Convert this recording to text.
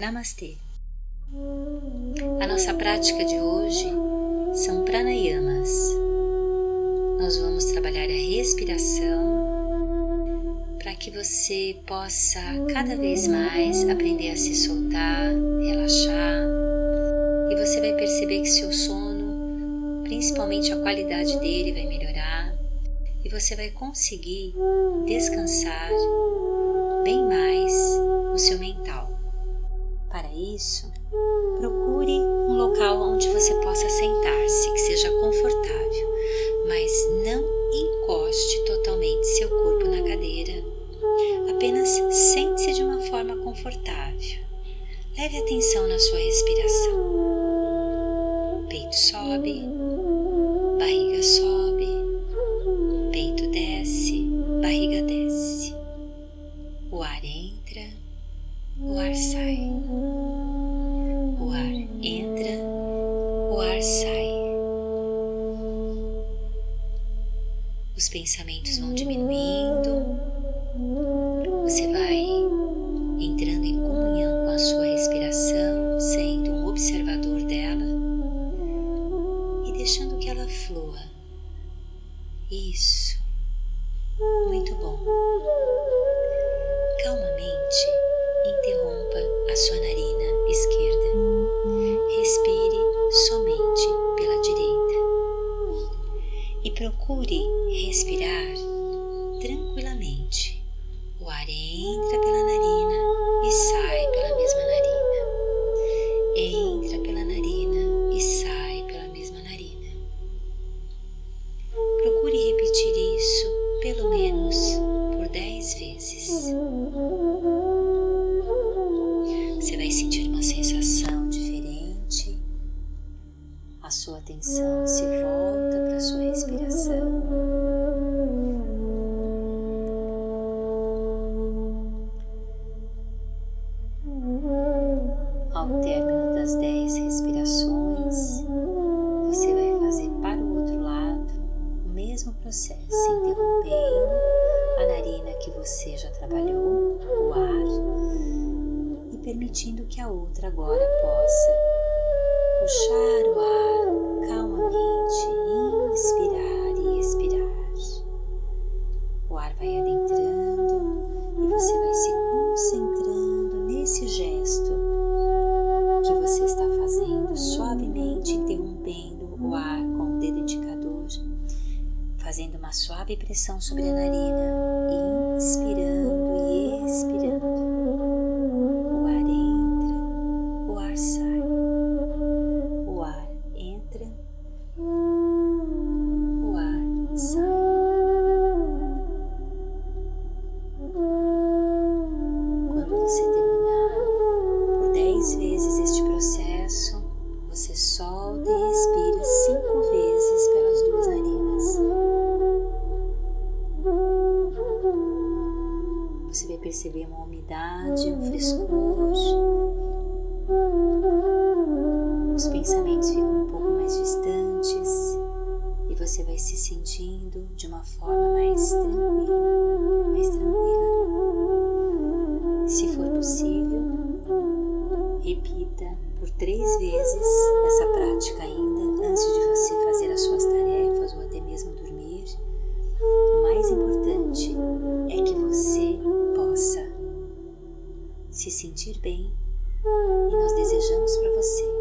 Namastê! A nossa prática de hoje são pranayamas. Nós vamos trabalhar a respiração para que você possa cada vez mais aprender a se soltar, relaxar e você vai perceber que seu sono, principalmente a qualidade dele, vai melhorar e você vai conseguir descansar bem mais o seu mental. Para isso, procure um local onde você possa sentar-se, que seja confortável, mas não encoste totalmente seu corpo na cadeira. Apenas sente-se de uma forma confortável. Leve atenção na sua respiração. Peito sobe, barriga sobe, Os pensamentos vão diminuindo. Você vai ar entra pela narina e sai pela mesma narina. Entra pela narina e sai pela mesma narina. Procure repetir isso pelo menos por dez vezes. Você vai sentir uma sensação diferente. A sua atenção se volta para a sua respiração. Trabalhou, o ar, e permitindo que a outra agora possa puxar o ar calmamente, inspirar e expirar. O ar vai adentrando e você vai se concentrando nesse gesto que você está fazendo, suavemente interrompendo o ar com o dedo indicador, fazendo uma suave pressão sobre a narina, inspirando Quando você terminar por dez vezes este processo, você solta e respira cinco vezes pelas duas narinas. Você vai perceber uma umidade, um frescor. Sentindo de uma forma mais tranquila, mais tranquila. Se for possível, repita por três vezes essa prática ainda antes de você fazer as suas tarefas ou até mesmo dormir. O mais importante é que você possa se sentir bem e nós desejamos para você